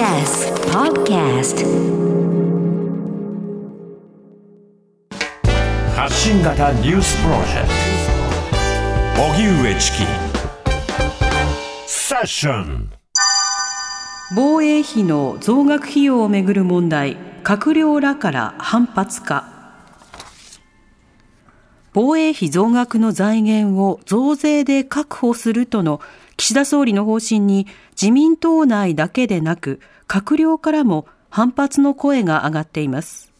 TBS Podcast 発信型ニュースプロジェクト。荻上チキ。セッション。防衛費の増額費用をめぐる問題閣僚らから反発か防衛費増額の財源を増税で確保するとの岸田総理の方針に自民党内だけでなく閣僚からも反発の声が上がっています。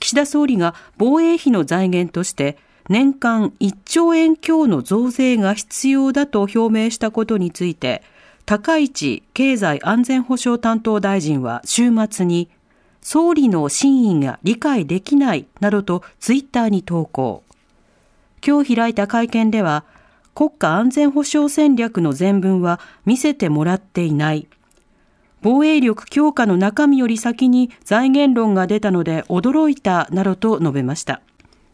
岸田総理が防衛費の財源として年間1兆円強の増税が必要だと表明したことについて高市経済安全保障担当大臣は週末に総理の真意が理解できないなどとツイッターに投稿。今日開いた会見では、国家安全保障戦略の全文は見せてもらっていない。防衛力強化の中身より先に財源論が出たので驚いたなどと述べました。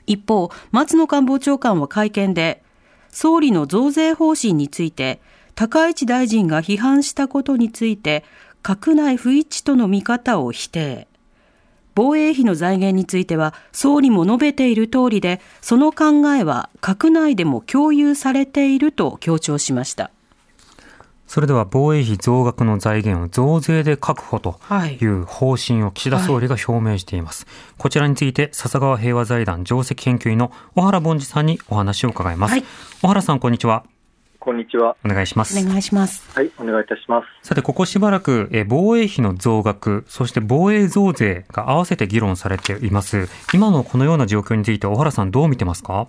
一方、松野官房長官は会見で、総理の増税方針について、高市大臣が批判したことについて、閣内不一致との見方を否定。防衛費の財源については、総理も述べている通りで、その考えは閣内でも共有されていると強調しました。それでは防衛費増額の財源を増税で確保という方針を岸田総理が表明しています。はい、こちらについて笹川平和財団上席研究員の小原凡司さんにお話を伺います。はい、小原さんこんにちは。こんにちは。お願いします。お願いします。はい、お願いいたします。さて、ここしばらく、え防衛費の増額、そして防衛増税が合わせて議論されています。今のこのような状況について、小原さん、どう見てますか？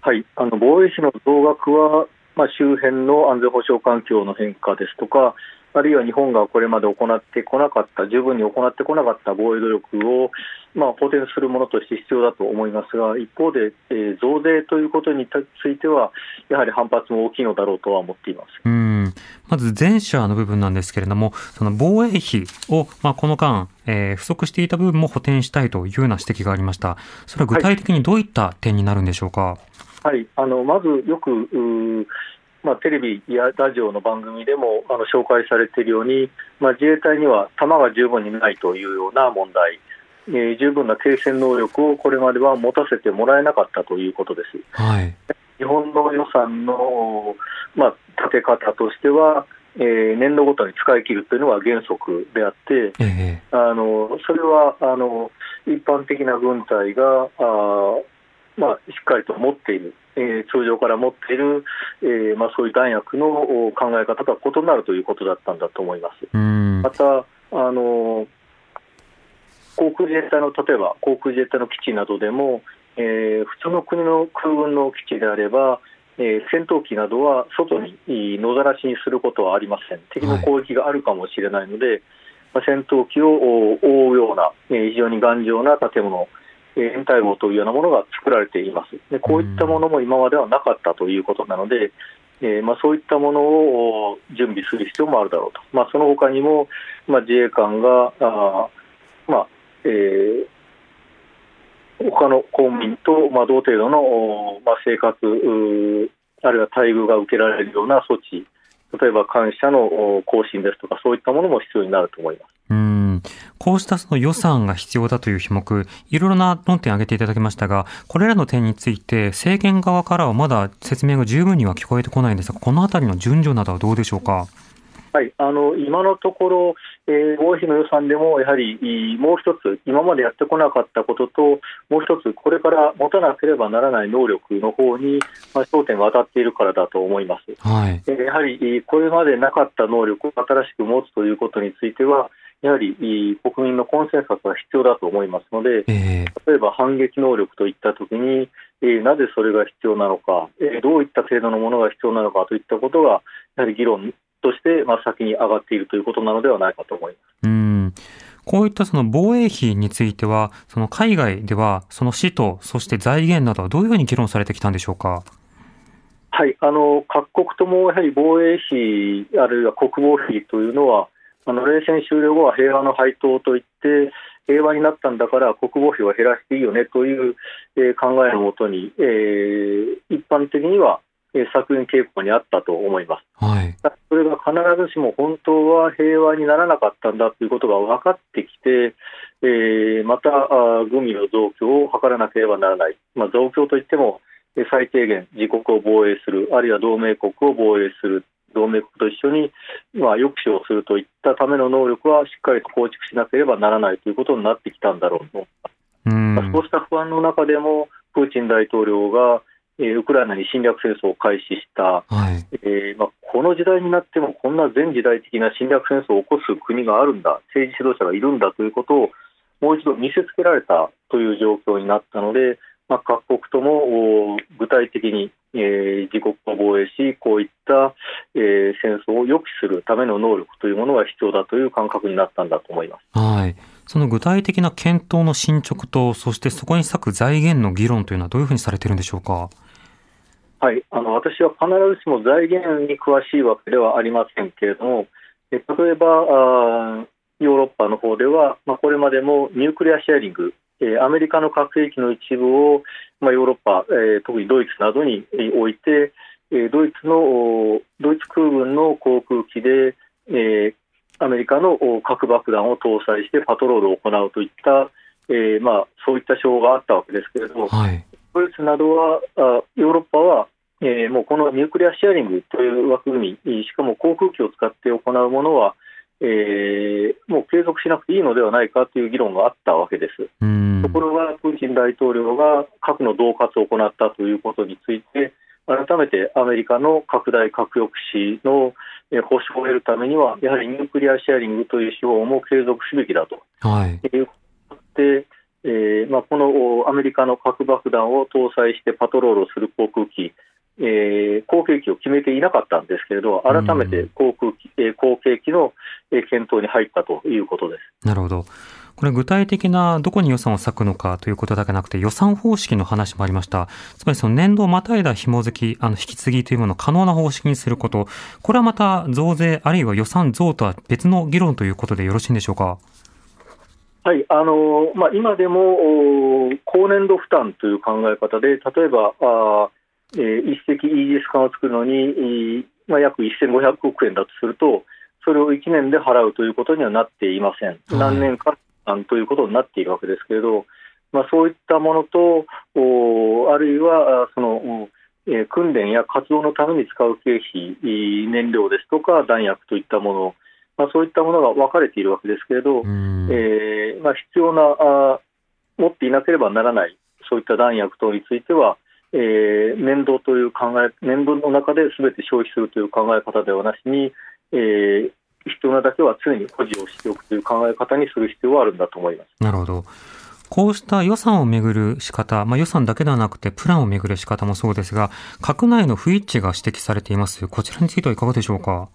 はい、あの防衛費の増額は、まあ、周辺の安全保障環境の変化ですとか、あるいは日本がこれまで行ってこなかった、十分に行ってこなかった防衛努力を、まあ、補填するものとして必要だと思いますが、一方で、えー、増税ということについては、やはり反発も大きいのだろうとは思っていますうんまず前者の部分なんですけれども、その防衛費を、まあ、この間、えー、不足していた部分も補填したいというような指摘がありました。それは具体的にどういった点になるんでしょうか？はいはい、あのまずよくまあ、テレビやラジオの番組でもあの紹介されているように、まあ、自衛隊には弾が十分にないというような問題、えー、十分な継戦能力をこれまでは持たせてもらえなかったということです。はい、日本の予算の、まあ、立て方としては、えー、年度ごとに使い切るというのが原則であって、えー、あのそれはあの一般的な軍隊があ、まあ、しっかりと持っているえー、通常から持っている、えーまあ、そういう弾薬の考え方とは異なるということだったんだと思います。またあの航空自衛隊の例えば航空自衛隊の基地などでも、えー、普通の国の空軍の基地であれば、えー、戦闘機などは外に野ざらしにすることはありません、敵の攻撃があるかもしれないので、はい、まあ、戦闘機を覆うような、えー、非常に頑丈な建物、延滞号というようなものが作られています。でこういったものも今まではなかったということなので、えー、まあ、そういったものを準備する必要もあるだろうと、まあ、その他にも、まあ、自衛官があ、まあえー、他の公務員と、まあ、同程度の、まあ、生活あるいは待遇が受けられるような措置例えば感謝の更新ですとかそういったものも必要になると思います。うんこうしたその予算が必要だという種目、いろいろな論点を挙げていただきましたが、これらの点について、政権側からはまだ説明が十分には聞こえてこないんですが、このあたりの順序などはどうでしょうか？はい、あの今のところ、えー、防衛費の予算でもやはりもう一つ、今までやってこなかったことと、もう一つ、これから持たなければならない能力の方に、まあ、焦点が当たっているからだと思います。はい、やはりこれまでなかった能力を新しく持つということについては、やはり国民のコンセンサスが必要だと思いますので、えー、例えば反撃能力といったときに、えー、なぜそれが必要なのか、えー、どういった程度のものが必要なのかといったことが、やはり議論として、まあ、先に上がっているということなのではないかと思います。うんこういったその防衛費については、その海外では、その使途、そして財源などはどういうふうに議論されてきたんでしょうか？はい、あの各国ともやはり防衛費、あるいは国防費というのは、あの冷戦終了後は平和の配当といって、平和になったんだから国防費を減らしていいよねという、えー、考えのもとに、えー、一般的には、削減傾向にあったと思います。はい、それが必ずしも本当は平和にならなかったんだということが分かってきて、えー、またグミの増強を図らなければならない、まあ、増強といっても最低限自国を防衛する、あるいは同盟国を防衛する、同盟国と一緒に、まあ、抑止をするといったための能力はしっかりと構築しなければならないということになってきたんだろうと、まあ、そうした不安の中でも、プーチン大統領が、えー、ウクライナに侵略戦争を開始した、はい、えー、まあ、この時代になっても、こんな全時代的な侵略戦争を起こす国があるんだ、政治指導者がいるんだということを、もう一度見せつけられたという状況になったので、まあ、各国とも具体的に、えー、自国を防衛し、こういった、えー、戦争を抑止するための能力というものが必要だという感覚になったんだと思います。はい。その具体的な検討の進捗と、そしてそこに割く財源の議論というのはどういうふうにされているんでしょうか？はい、あの私は必ずしも財源に詳しいわけではありませんけれども、え例えばあヨーロッパの方では、まあ、これまでもニュークリアシェアリング、えアメリカの核兵器の一部を、まあ、ヨーロッパ、えー、特にドイツなどに置いて、えドイツのドイツ空軍の航空機で、えー、アメリカの核爆弾を搭載してパトロールを行うといった、えーまあ、そういった手法があったわけですけれども、はい、ドイツなどは、あヨーロッパは、えー、もうこのニュークリアシェアリングという枠組み、しかも航空機を使って行うものは、えー、もう継続しなくていいのではないかという議論があったわけです。ところが、プーチン大統領が核の恫喝を行ったということについて、改めてアメリカの拡大核抑止の保証を得るためには、やはりニュークリアシェアリングという手法も継続すべきだと。はい、いうことで、えーまあ、このアメリカの核爆弾を搭載してパトロールをする航空機、えー、後継機を決めていなかったんですけれど、改めて航空機、えー、後継機の検討に入ったということです。なるほど。これ具体的などこに予算を割くのかということだけなくて予算方式の話もありました。つまりその年度をまたいだ紐付き、あの引き継ぎというものを可能な方式にすること、これはまた増税あるいは予算増とは別の議論ということでよろしいんでしょうか？はいあのまあ、今でも高年度負担という考え方で、例えばあえー、一隻イージス艦を作るのに、まあ、約1500億円だとすると、それを1年で払うということにはなっていません、何年かということになっているわけですけれど、まあ、そういったものと、おあるいはその、えー、訓練や活動のために使う経費、燃料ですとか弾薬といったもの、まあ、そういったものが分かれているわけですけれど、えーまあ、必要なあ、持っていなければならない、そういった弾薬等については、えー、年度という考え、年分の中ですべて消費するという考え方ではなしに、えー、必要なだけは常に保持をしておくという考え方にする必要はあるんだと思います。なるほど。こうした予算をめぐる仕方、まあ、予算だけではなくてプランをめぐる仕方もそうですが、閣内の不一致が指摘されています。こちらについてはいかがでしょうか？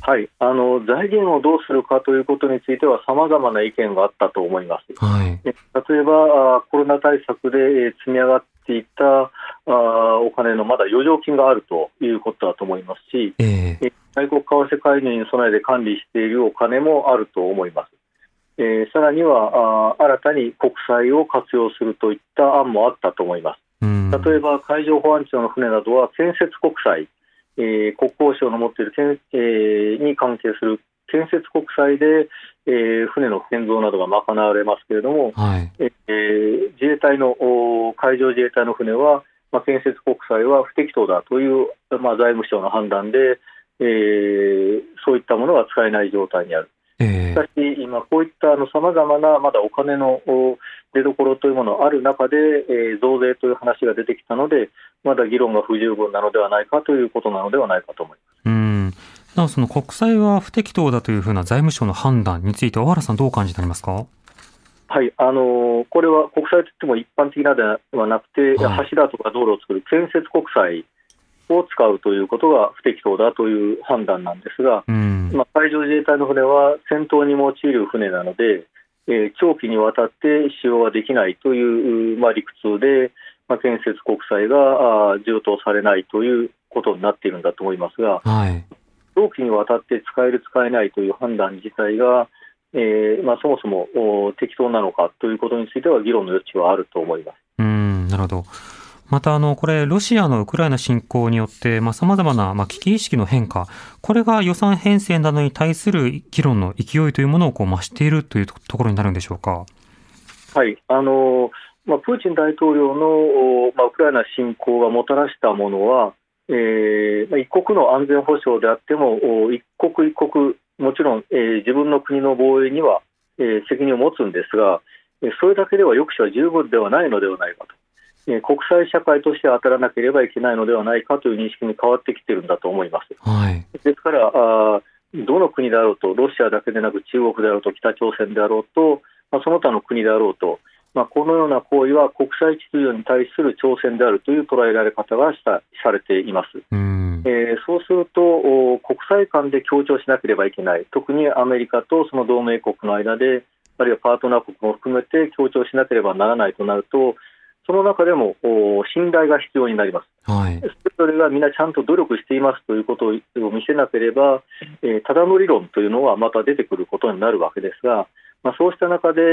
はい、あの財源をどうするかということについては、さまざまな意見があったと思います。はい、例えば、コロナ対策で積み上がっていたあお金のまだ余剰金があるということだと思いますし、えー、外国為替介入に備えて管理しているお金もあると思います。えー、さらにはあ新たに国債を活用するといった案もあったと思います。例えば海上保安庁の船などは建設国債、えー、国交省の持っている、えー、に関係する建設国債で、えー、船の建造などが賄われますけれども、はい、えー、自衛隊の海上自衛隊の船は、まあ、建設国債は不適当だという、まあ、財務省の判断で、えー、そういったものが使えない状態にある。えー、しかし、今、こういったさまざまなまだお金の出どころというものがある中で、えー、増税という話が出てきたので、まだ議論が不十分なのではないかということなのではないかと思います。うんなおその国債は不適当だというふうな財務省の判断について、小原さん、どう感じてありますか？はい、あのこれは国債といっても一般的なではなくて、はい、柱とか道路を作る建設国債を使うということが不適当だという判断なんですが、うん、まあ、海上自衛隊の船は戦闘に用いる船なので、えー、長期にわたって使用ができないという、まあ、理屈で、まあ、建設国債があ充当されないということになっているんだと思いますが、はい、長期にわたって使える、使えないという判断自体が、えーまあ、そもそも適当なのかということについては議論の余地はあると思いますうんなるほどまた、あの、これ、ロシアのウクライナ侵攻によって、まあ、様々な、まあ、危機意識の変化、これが予算編成などに対する議論の勢いというものをこう増しているというところになるんでしょうか？はい。あの、まあ、プーチン大統領の、まあ、ウクライナ侵攻がもたらしたものは、えー、一国の安全保障であっても、一国一国、もちろん、えー、自分の国の防衛には、えー、責任を持つんですが、それだけでは抑止は十分ではないのではないかと。国際社会として当たらなければいけないのではないかという認識に変わってきているんだと思います。はい、ですからあ、どの国であろうと、ロシアだけでなく中国であろうと、北朝鮮であろうと、まあ、その他の国であろうと、まあ、このような行為は国際秩序に対する挑戦であるという捉えられ方がしたされています。えー、そうすると、国際間で協調しなければいけない、特にアメリカとその同盟国の間で、あるいはパートナー国も含めて協調しなければならないとなると、その中でも信頼が必要になります。はい、それがみんなちゃんと努力していますということを見せなければ、えー、ただの理論というのはまた出てくることになるわけですが、まあ、そうした中で、え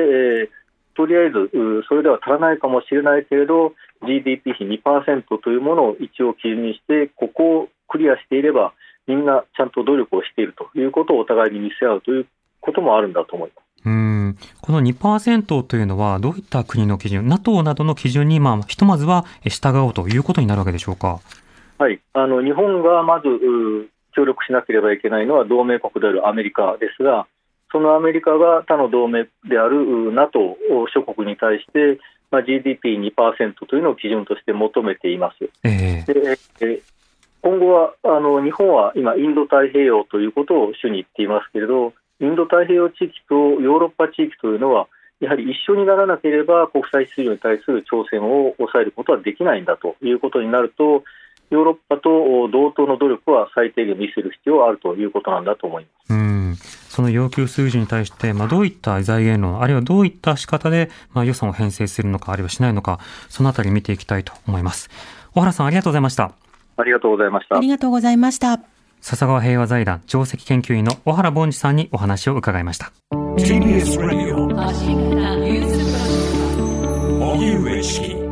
ー、とりあえずそれでは足らないかもしれないけれど GDP 比2%というものを一応基準にしてここをクリアしていればみんなちゃんと努力をしているということをお互いに見せ合うということもあるんだと思います。うんこの2%というのは、どういった国の基準、NATO などの基準に、まあ、ひとまずは従おうということになるわけでしょうか？はい、あの日本がまず協力しなければいけないのは同盟国であるアメリカですが、そのアメリカが他の同盟である NATO 諸国に対して、まあ、GDP2% というのを基準として求めています。えー、で今後はあの日本は今、インド太平洋ということを主に言っていますけれど、インド太平洋地域とヨーロッパ地域というのは、やはり一緒にならなければ国際秩序に対する挑戦を抑えることはできないんだということになると、ヨーロッパと同等の努力は最低限見せる必要があるということなんだと思います。うんその要求数字に対して、まあ、どういった財源論、あるいはどういった仕方で、まあ、予算を編成するのか、あるいはしないのか、そのあたり見ていきたいと思います。小原さん、ありがとうございました。ありがとうございました。ありがとうございました。笹川平和財団上席研究員の小原凡司さんにお話を伺いました。TBS Radio 荻上チキ